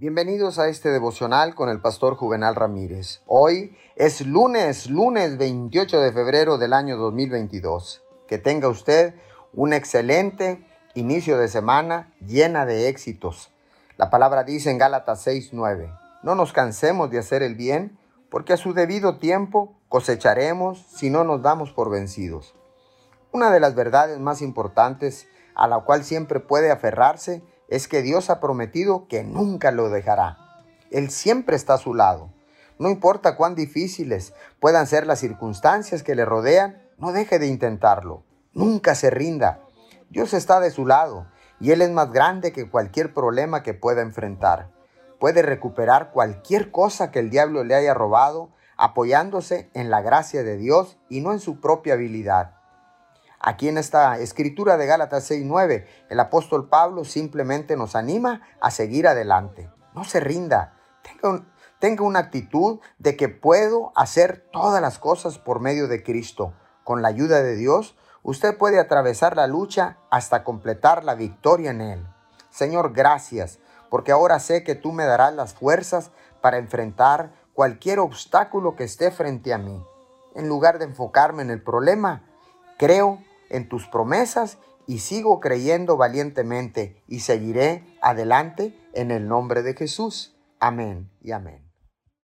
Bienvenidos a este devocional con el pastor Juvenal Ramírez. Hoy es lunes, lunes 28 de febrero del año 2022. Que tenga usted un excelente inicio de semana llena de éxitos. La palabra dice en Gálatas 6:9, no nos cansemos de hacer el bien, porque a su debido tiempo cosecharemos si no nos damos por vencidos. Una de las verdades más importantes a la cual siempre puede aferrarse es que Dios ha prometido que nunca lo dejará. Él siempre está a su lado. No importa cuán difíciles puedan ser las circunstancias que le rodean, no deje de intentarlo. Nunca se rinda. Dios está de su lado y Él es más grande que cualquier problema que pueda enfrentar. Puede recuperar cualquier cosa que el diablo le haya robado apoyándose en la gracia de Dios y no en su propia habilidad. Aquí en esta escritura de Gálatas 6:9, el apóstol Pablo simplemente nos anima a seguir adelante. No se rinda. Tenga, una actitud de que puedo hacer todas las cosas por medio de Cristo. Con la ayuda de Dios, usted puede atravesar la lucha hasta completar la victoria en Él. Señor, gracias, porque ahora sé que tú me darás las fuerzas para enfrentar cualquier obstáculo que esté frente a mí. En lugar de enfocarme en el problema, creo en tus promesas y sigo creyendo valientemente y seguiré adelante en el nombre de Jesús. Amén y amén.